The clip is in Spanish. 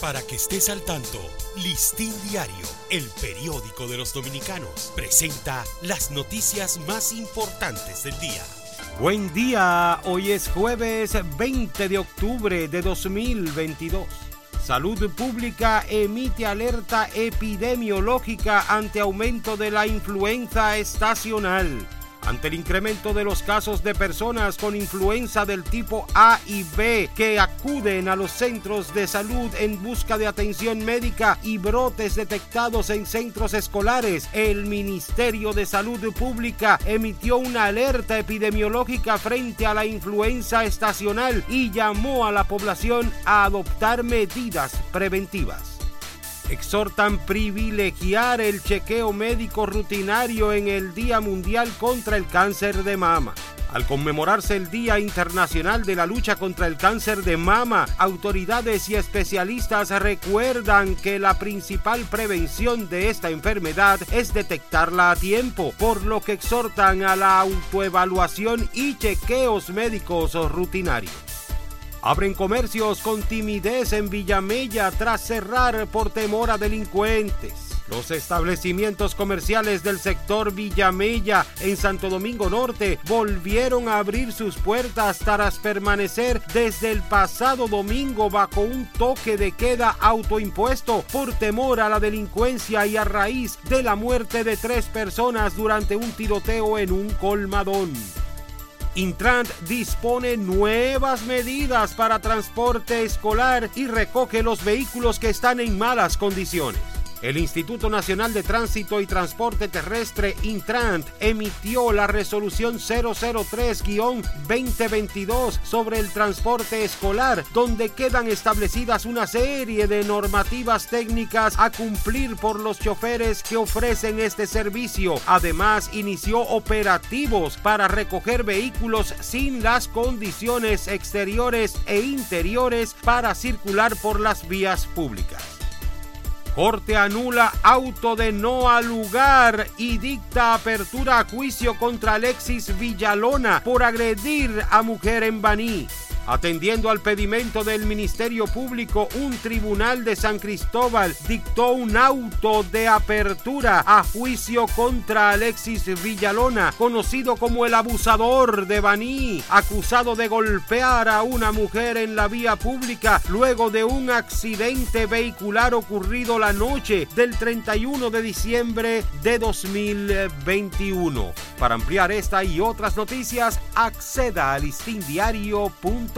Para que estés al tanto, Listín Diario, el periódico de los dominicanos, presenta las noticias más importantes del día. Buen día, hoy es jueves 20 de octubre de 2022. Salud Pública emite alerta epidemiológica ante aumento de la influenza estacional. Ante el incremento de los casos de personas con influenza del tipo A y B que acuden a los centros de salud en busca de atención médica y brotes detectados en centros escolares, el Ministerio de Salud Pública emitió una alerta epidemiológica frente a la influenza estacional y llamó a la población a adoptar medidas preventivas exhortan privilegiar el chequeo médico rutinario en el Día Mundial contra el Cáncer de Mama. Al conmemorarse el Día Internacional de la Lucha contra el Cáncer de Mama, autoridades y especialistas recuerdan que la principal prevención de esta enfermedad es detectarla a tiempo, por lo que exhortan a la autoevaluación y chequeos médicos rutinarios. Abren comercios con timidez en Villamella tras cerrar por temor a delincuentes. Los establecimientos comerciales del sector Villamella en Santo Domingo Norte volvieron a abrir sus puertas tras permanecer desde el pasado domingo bajo un toque de queda autoimpuesto por temor a la delincuencia y a raíz de la muerte de tres personas durante un tiroteo en un colmadón. Intrant dispone nuevas medidas para transporte escolar y recoge los vehículos que están en malas condiciones. El Instituto Nacional de Tránsito y Transporte Terrestre, Intrant, emitió la resolución 003-2022 sobre el transporte escolar, donde quedan establecidas una serie de normativas técnicas a cumplir por los choferes que ofrecen este servicio. Además, inició operativos para recoger vehículos sin las condiciones exteriores e interiores para circular por las vías públicas. Corte anula auto de no al lugar y dicta apertura a juicio contra Alexis Villalona por agredir a mujer en Baní. Atendiendo al pedimento del Ministerio Público, un tribunal de San Cristóbal dictó un auto de apertura a juicio contra Alexis Villalona, conocido como el abusador de Baní, acusado de golpear a una mujer en la vía pública luego de un accidente vehicular ocurrido la noche del 31 de diciembre de 2021. Para ampliar esta y otras noticias, acceda a listindiario.com